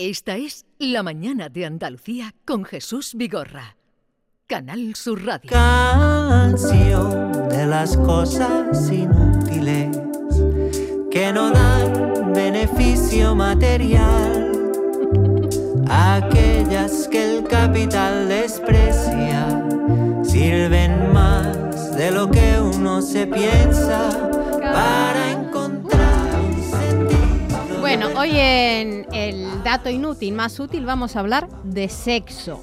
Esta es La Mañana de Andalucía con Jesús Vigorra. Canal Sur Radio. Canción de las cosas inútiles que no dan beneficio material. Aquellas que el capital desprecia sirven más de lo que uno se piensa para. Bueno, hoy en el dato inútil más útil vamos a hablar de sexo.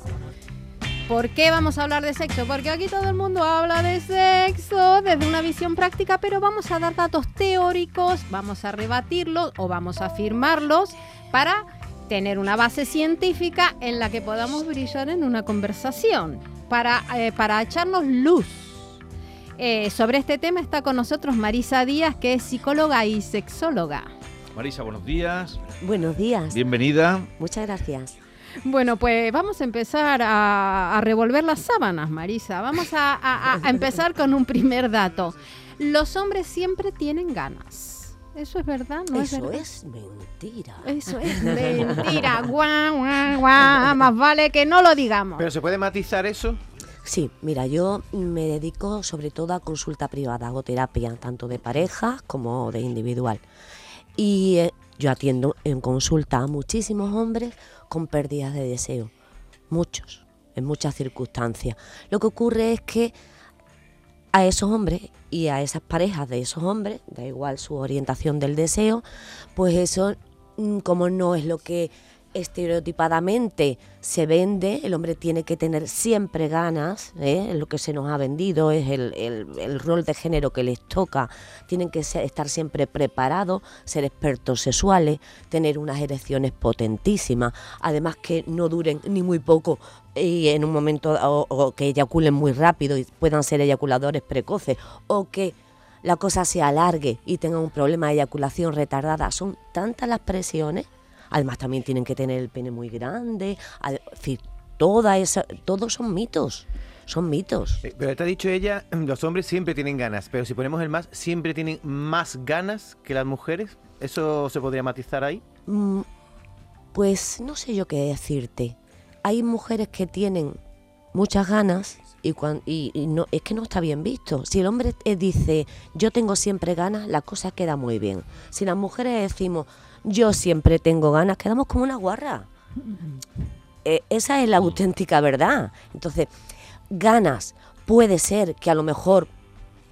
¿Por qué vamos a hablar de sexo? Porque aquí todo el mundo habla de sexo desde una visión práctica, pero vamos a dar datos teóricos, vamos a rebatirlos o vamos a afirmarlos para tener una base científica en la que podamos brillar en una conversación, para, eh, para echarnos luz. Eh, sobre este tema está con nosotros Marisa Díaz, que es psicóloga y sexóloga. Marisa, buenos días. Buenos días. Bienvenida. Muchas gracias. Bueno, pues vamos a empezar a, a revolver las sábanas, Marisa. Vamos a, a- a empezar con un primer dato. Los hombres siempre tienen ganas. ¿Eso es verdad? ¿No es Eso verdad? es mentira. Eso es mentira. Guau, guau, guau. Más vale que no lo digamos. ¿Pero se puede matizar eso? Sí, mira, yo me dedico sobre todo a consulta privada, hago terapia tanto de pareja como de individual. Y eh, yo atiendo en consulta a muchísimos hombres con pérdidas de deseo, muchos, en muchas circunstancias. Lo que ocurre es que a esos hombres y a esas parejas de esos hombres, da igual su orientación del deseo, pues eso mm, como no es lo que estereotipadamente se vende, el hombre tiene que tener siempre ganas, ¿eh? lo que se nos ha vendido, es el, el- rol de género que les toca, tienen que estar siempre preparados, ser expertos sexuales, tener unas erecciones potentísimas, además que no duren ni muy poco y en un momento o, o que eyaculen muy rápido y puedan ser eyaculadores precoces o que la cosa se alargue y tengan un problema de eyaculación retardada. Son tantas las presiones, además también tienen que tener el pene muy grande, es decir, toda esa, todos son mitos, son mitos. Eh, Pero te ha dicho ella, los hombres siempre tienen ganas, pero si ponemos el más, siempre tienen más ganas que las mujeres. ¿Eso se podría matizar ahí? Mm, Pues no sé yo qué decirte. Hay mujeres que tienen muchas ganas y, cuan- y- y no, es que no está bien visto. Si el hombre eh, dice yo tengo siempre ganas, la cosa queda muy bien. Si las mujeres decimos yo siempre tengo ganas, quedamos como una guarra. Eh, esa es la auténtica verdad. Entonces, ganas puede ser que a lo mejor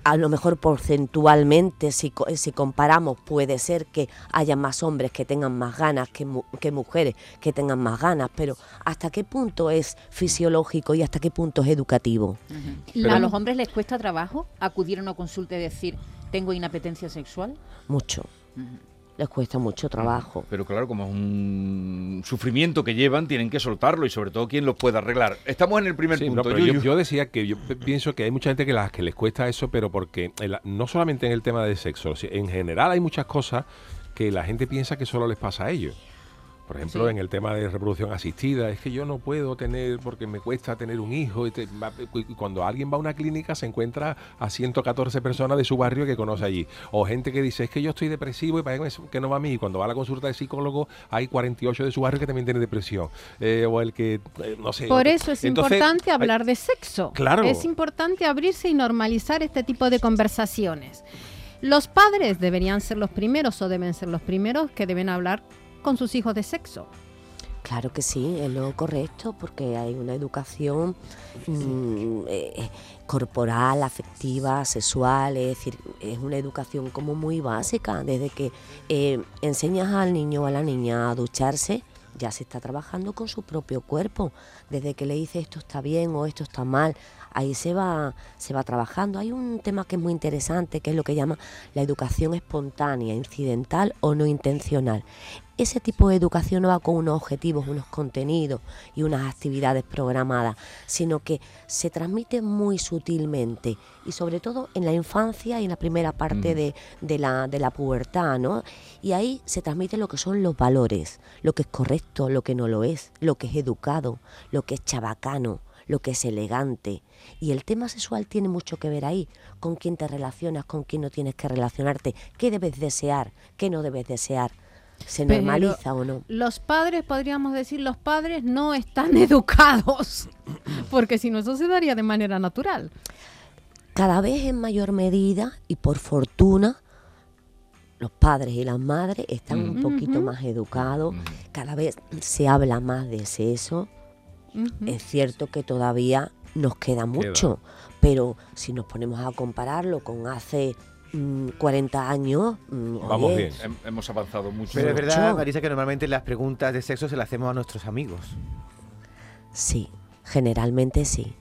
a lo mejor porcentualmente, si, co- si comparamos, puede ser que haya más hombres que tengan más ganas que, mu- que mujeres que tengan más ganas, pero ¿hasta qué punto es fisiológico y hasta qué punto es educativo? ¿A los hombres les cuesta trabajo acudir a una consulta y decir, tengo inapetencia sexual? Mucho. Les cuesta mucho trabajo. Pero claro, como es un sufrimiento que llevan, tienen que soltarlo y sobre todo quien lo pueda arreglar. Estamos en el primer Sí, punto. no, pero yo, decía que yo pienso que hay mucha gente que, las que les cuesta eso, pero porque el- no solamente en el tema de sexo, en general hay muchas cosas que la gente piensa que solo les pasa a ellos. Por ejemplo, Sí. en el tema de reproducción asistida, es que yo no puedo tener porque me cuesta tener un hijo. y te- cuando alguien va a una clínica se encuentra a 114 personas de su barrio que conoce allí. O gente que dice, es que yo estoy depresivo y parece que no va a mí. Y cuando va a la consulta de psicólogo hay 48 de su barrio que también tienen depresión. Eh, o el que, eh, no sé. Por eso es Entonces, importante hay- hablar de sexo. Claro. Es importante abrirse y normalizar este tipo de conversaciones. Los padres deberían ser los primeros o deben ser los primeros que deben hablar con sus hijos de sexo. Claro que sí, es lo correcto, porque hay una educación mm, eh, corporal, afectiva, sexual, es decir, es una educación como muy básica. Desde que eh, enseñas al niño o a la niña a ducharse, ya se está trabajando con su propio cuerpo. Desde que le dices esto está bien o esto está mal, ahí se va, se va trabajando. Hay un tema que es muy interesante, que es lo que llama la educación espontánea, incidental o no intencional. Ese tipo de educación no va con unos objetivos, unos contenidos y unas actividades programadas, sino que se transmite muy sutilmente y sobre todo en la infancia y en la primera parte Mm. de, de la, de la pubertad, ¿no? Y ahí se transmite lo que son los valores, lo que es correcto, lo que no lo es, lo que es educado, lo que es chabacano, lo que es elegante. Y el tema sexual tiene mucho que ver ahí, con quién te relacionas, con quién no tienes que relacionarte, qué debes desear, qué no debes desear. ¿Se Pero- normaliza o no? Los padres, podríamos decir, los padres no están educados, porque si no, eso se daría de manera natural. Cada vez en mayor medida y por fortuna los padres y las madres están un poquito más educados, cada vez se habla más de sexo. Ujú. Es cierto que todavía nos queda mucho, pero si nos ponemos a compararlo con hace mm, 40 años, mm, Vamos oye, bien. Hem- hemos avanzado mucho. Pero es verdad. Marisa, que normalmente las preguntas de sexo se las hacemos a nuestros amigos. Sí, generalmente sí.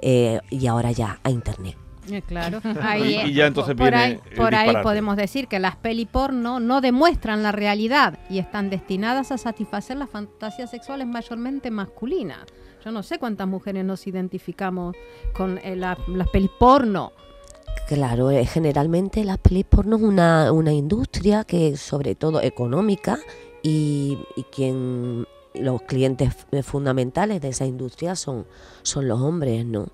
Eh, y ahora ya a internet. Eh, Claro, ahí, Y- y ya entonces por viene ahí, por ahí podemos decir que las peli porno no demuestran la realidad y están destinadas a satisfacer las fantasías sexuales mayormente masculinas. Yo no sé cuántas mujeres nos identificamos con eh, la- las pelis porno. Claro, eh, generalmente las pelis porno es una, una industria que sobre todo económica y, y quien los clientes f- fundamentales de esa industria son, son los hombres, ¿no?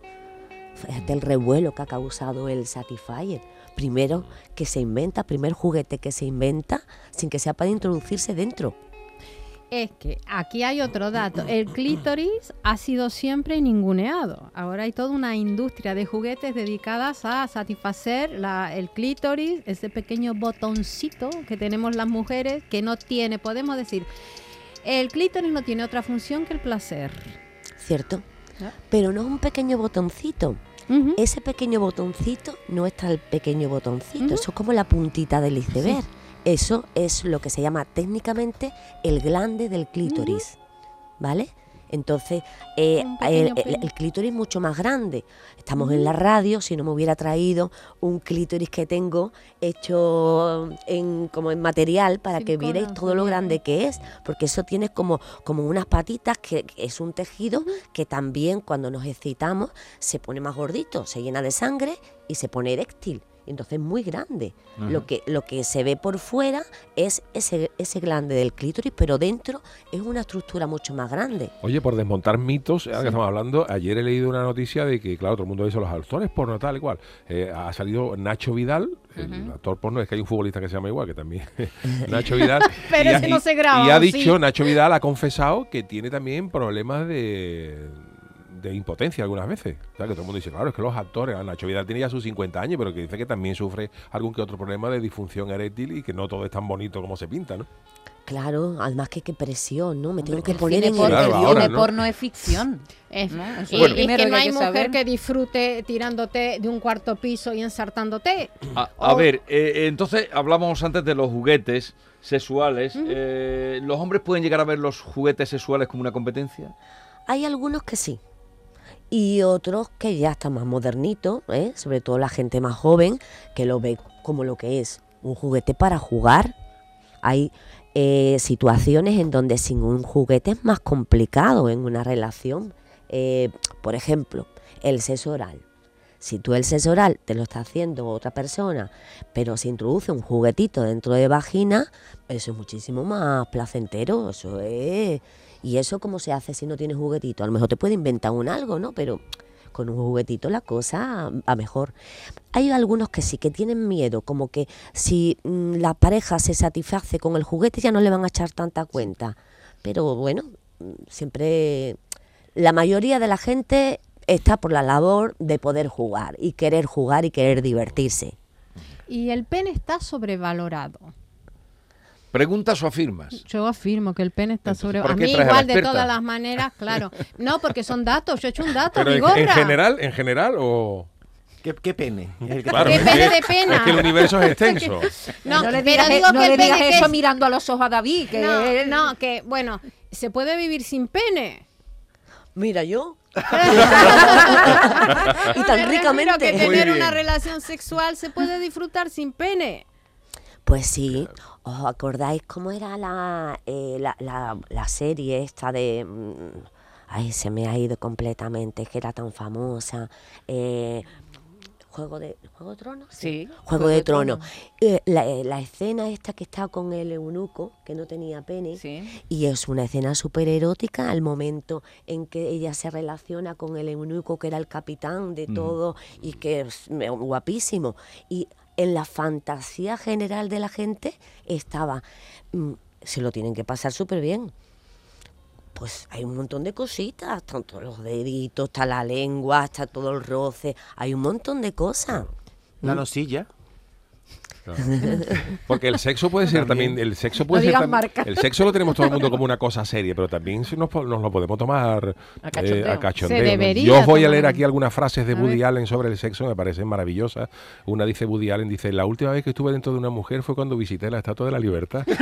Fíjate el revuelo que ha causado el Satisfyer. Primero que se inventa, primer juguete que se inventa sin que sea para introducirse dentro. Es que aquí hay otro dato. El clítoris ha sido siempre ninguneado. Ahora hay toda una industria de juguetes dedicadas a satisfacer la- el clítoris, ese pequeño botoncito que tenemos las mujeres que no tiene, podemos decir, el clítoris no tiene otra función que el placer. ¿Cierto? Pero no es un pequeño botoncito. Ese pequeño botoncito no está el pequeño botoncito, eso es como la puntita del iceberg. Eso es lo que se llama técnicamente el glande del clítoris, ¿vale? Entonces, eh, el, clítoris mucho más grande. Estamos en la radio, si no me hubiera traído un clítoris que tengo hecho en, como en material para que vierais todo lo grande que es, porque eso tiene como, como unas patitas que, que es un tejido que también cuando nos excitamos se pone más gordito, se llena de sangre y se pone eréctil. Entonces es muy grande. Lo que lo que se ve por fuera es ese, ese glande del clítoris, pero dentro es una estructura mucho más grande. Oye, por desmontar mitos, ahora que estamos hablando, ayer he leído una noticia de que, claro, todo el mundo dice los actores porno tal y cual. Eh, ha salido Nacho Vidal, el actor porno, es que hay un futbolista que se llama igual, que también Nacho Vidal. Pero y ese ha- no se graba, Y ha dicho, Nacho Vidal ha confesado que tiene también problemas de de impotencia algunas veces. O sea, que todo el mundo dice, claro, es que los actores, ah, Nacho Vidal tiene ya sus 50 años, pero que dice que también sufre algún que otro problema de disfunción eréctil y que no todo es tan bonito como se pinta, ¿no? Claro, además que qué presión, ¿no? Me tengo que poner en el porno es ficción. Es- ¿no? Es que no hay hay que mujer saber. que disfrute tirándote de un cuarto piso y ensartándote. A, a O- ver, eh, entonces hablamos antes de los juguetes sexuales. Eh, ¿Los hombres pueden llegar a ver los juguetes sexuales como una competencia? Hay algunos que sí. Y otros que ya están más modernitos, ¿eh? sobre todo la gente más joven, que lo ve como lo que es un juguete para jugar. Hay eh, situaciones en donde sin un juguete es más complicado en una relación. Eh, por ejemplo, el sexo oral. Si tú el sexo oral te lo está haciendo otra persona, pero se introduce un juguetito dentro de vagina, eso es muchísimo más placentero. Eso es. ¿Y eso cómo se hace si no tienes juguetito? A lo mejor te puede inventar un algo, ¿no? Pero con un juguetito la cosa va mejor. Hay algunos que sí que tienen miedo, como que si mm, la pareja se satisface con el juguete ya no le van a echar tanta cuenta. Pero bueno, mm, siempre la mayoría de la gente está por la labor de poder jugar y querer jugar y querer divertirse. Y el pene está sobrevalorado. ¿Preguntas o afirmas? Yo afirmo que el pene está Entonces, sobre... ¿para A mí a igual de todas las maneras, claro. No, porque son datos. Yo he hecho un dato, Pero en, general, en general o... ¿Qué, qué pene? Es el que Claro, ¿Qué es pene que- de pena? Es que el universo es extenso. No, no le pero digas, digo no que le el pene digas eso es- mirando a los ojos a David. Que No, él- no, que bueno, se puede vivir sin pene. Mira yo. y tan ricamente. que tener una relación sexual se puede disfrutar sin pene. Pues sí, ¿os acordáis cómo era la, eh, la, la- la serie esta de... mm, Ay, se me ha ido completamente, que era tan famosa. eh, Juego de... ¿Juego de Tronos? Sí, Juego, de, Tronos. Eh, la, eh, la escena esta que está con el eunuco, que no tenía pene, Sí. y es una escena súper erótica al momento en que ella se relaciona con el eunuco, que era el capitán de todo, y que es me- guapísimo. Y en la fantasía general de la gente estaba mm, se lo tienen que pasar súper bien. Pues hay un montón de cositas, tanto los deditos, está la lengua, está todo el roce, hay un montón de cosas. La nocilla. Porque el sexo puede ser también, el sexo puede No ser marca. el sexo lo tenemos todo el mundo como una cosa seria, pero también nos, nos lo podemos tomar A eh, cachondeo. a cachondeo, Se ¿no? debería Yo os voy a leer aquí algunas frases de A Woody ver. Allen sobre el sexo, me parecen maravillosas. Una dice Woody Allen, dice, la última vez que estuve dentro de una mujer fue cuando visité la Estatua de la Libertad.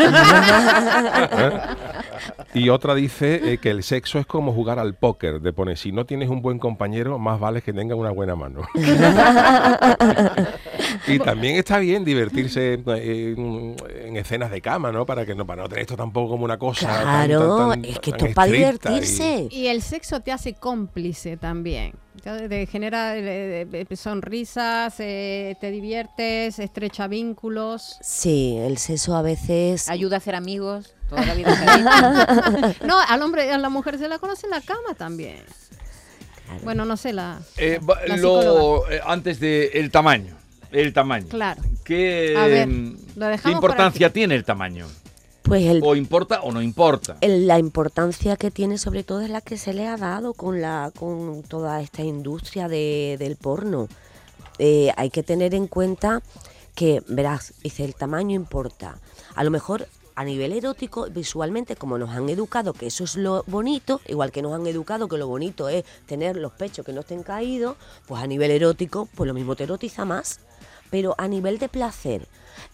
Y otra dice eh, que el sexo es como jugar al póker, de poner, si no tienes un buen compañero, más vale que tenga una buena mano. y también está bien divertirse eh, en, en escenas de cama, ¿no? Para que no, para no tener esto tampoco como una cosa. Claro, tan- tan- es que esto es para y- divertirse. Y el sexo te hace cómplice también. Te, genera eh, sonrisas, eh, te diviertes, estrecha vínculos. Sí, el sexo a veces... Ayuda a hacer amigos. Toda la vida. No, al hombre, a la mujer se la conoce en la cama también. Bueno, no sé la. Eh, La lo, eh, antes de el tamaño. El tamaño. Claro. ¿Qué, ver, lo ¿qué importancia tiene el tamaño? Pues el, ¿O importa o no importa? el- la importancia que tiene sobre todo es la que se le ha dado con la con toda esta industria de- del porno. Eh, hay que tener en cuenta que, verás, dice, el tamaño importa. A lo mejor a nivel erótico, visualmente, como nos han educado que eso es lo bonito, igual que nos han educado que lo bonito es tener los pechos que no estén caídos, pues a nivel erótico, pues lo mismo te erotiza más. Pero a nivel de placer,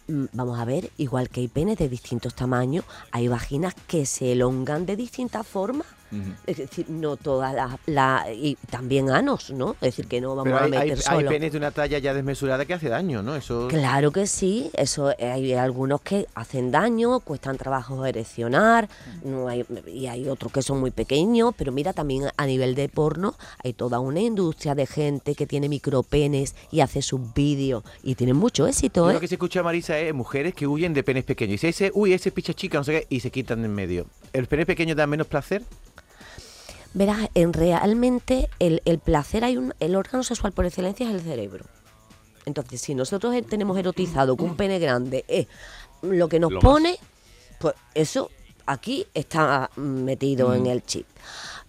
mm, vamos a ver, igual que hay penes de distintos tamaños, hay vaginas que se elongan de distintas formas. Es decir, no todas las... La, y también anos, ¿no? Es decir, que no vamos Pero a meter hay- hay solo... penes de una talla ya desmesurada que hace daño, ¿no? Eso. Claro que sí, eso hay algunos que hacen daño, cuestan trabajo ereccionar, no hay, y hay otros que son muy pequeños, pero mira también a nivel de porno hay toda una industria de gente que tiene micropenes y hace sus vídeos y tienen mucho éxito, ¿eh? lo que se escucha, Marisa, es mujeres que huyen de penes pequeños. Y dice, ese, uy, ese es picha chica, no sé qué, y se quitan de en medio. ¿El pene pequeño da menos placer? Verás, en realmente el, el placer hay un, el órgano sexual por excelencia es el cerebro. Entonces, si nosotros tenemos erotizado que un pene grande es lo que nos Lo más. pone, pues eso aquí está mm, metido en el chip.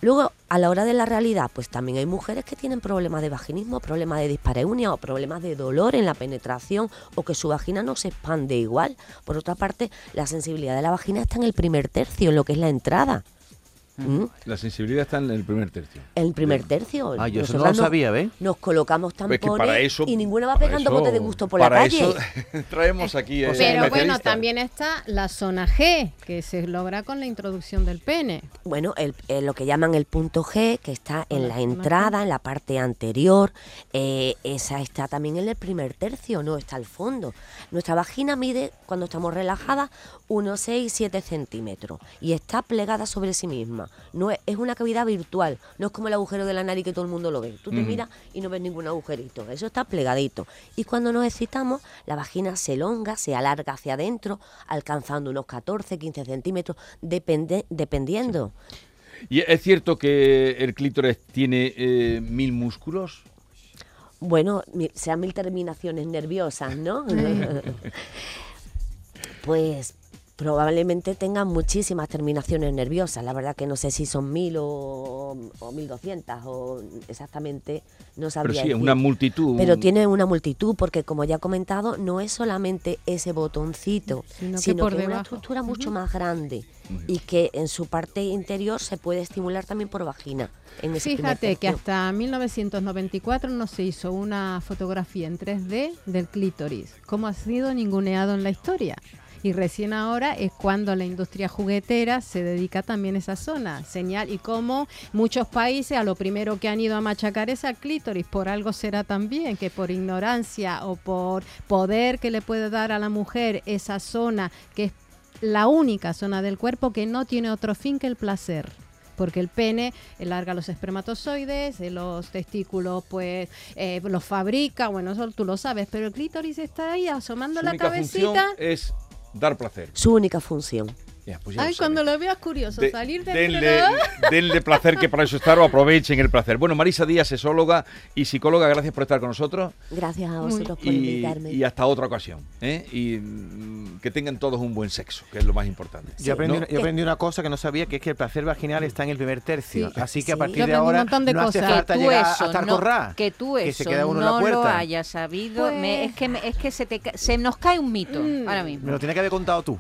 Luego, a la hora de la realidad, pues también hay mujeres que tienen problemas de vaginismo, problemas de dispareunia o problemas de dolor en la penetración o que su vagina no se expande igual. Por otra parte, la sensibilidad de la vagina está en el primer tercio, en lo que es la entrada. ¿Mm? La sensibilidad está en el primer tercio. El primer tercio. Ah, yo eso no lo nos- sabía, ¿ves? Nos colocamos Pues tampones para eso- y ninguna va pegando bote de gusto por la calle. eso traemos aquí a O sea, Pero bueno, también está la zona G, que se logra con la introducción del pene. Bueno, el, eh, lo que llaman el punto G, que está en la entrada, en la parte anterior, eh, esa está también en el primer tercio, no está al fondo. Nuestra vagina mide, cuando estamos relajadas, unos 6, 7 centímetros y está plegada sobre sí misma. No es, es una cavidad virtual, no es como el agujero de la nariz que todo el mundo lo ve. Tú te miras y no ves ningún agujerito, eso está plegadito. Y cuando nos excitamos, la vagina se elonga, se alarga hacia adentro, alcanzando unos 14, 15 centímetros, depende, dependiendo. ¿Y es cierto que el clítoris tiene eh, mil músculos? Bueno, sean mil terminaciones nerviosas, ¿no? pues probablemente tengan muchísimas terminaciones nerviosas. La verdad que no sé si son mil o, o mil doscientas o exactamente no Pero sabría sí, es decir. una multitud. Pero tiene una multitud porque, como ya he comentado, no es solamente ese botoncito, Sino sino, que por que, es una estructura mucho más grande y que en su parte interior se puede estimular también por vagina. En ese primer Fíjate que hasta 1994 no se hizo una fotografía en 3D del clítoris. ¿Cómo ha sido ninguneado en la historia? Y recién ahora es cuando la industria juguetera se dedica también a esa zona. Señal y cómo muchos países a lo primero que han ido a machacar es al clítoris. Por algo será también que por ignorancia o por poder que le puede dar a la mujer esa zona que es la única zona del cuerpo que no tiene otro fin que el placer. Porque el pene eh, larga los espermatozoides, eh, los testículos pues eh, los fabrica, bueno, eso tú lo sabes, pero el clítoris está ahí asomando Su la única cabecita. es dar placer. Su única función. Ya, pues ya Ay, cuando lo veas curioso, De- salir de denle, denle placer que para eso estar o aprovechen el placer. Bueno, Marisa Díaz, sexóloga y psicóloga, gracias por estar con nosotros Gracias a vosotros por y, invitarme. y hasta otra ocasión. ¿eh? Y mm, que tengan todos un buen sexo, que es lo más importante. Yo aprendí, ¿No? una, yo aprendí una cosa que no sabía, que es que el placer vaginal está en el primer tercio. Sí. Así que a partir Yo de ahora montón de no hace cosas. falta tú llegar eso a estar no, corrá. que tú que eso se queda uno en la no lo puerta. hayas sabido, Pues- me- es que me- es que se te se nos cae un mito Mm. ahora mismo. Me lo tiene que haber contado tú.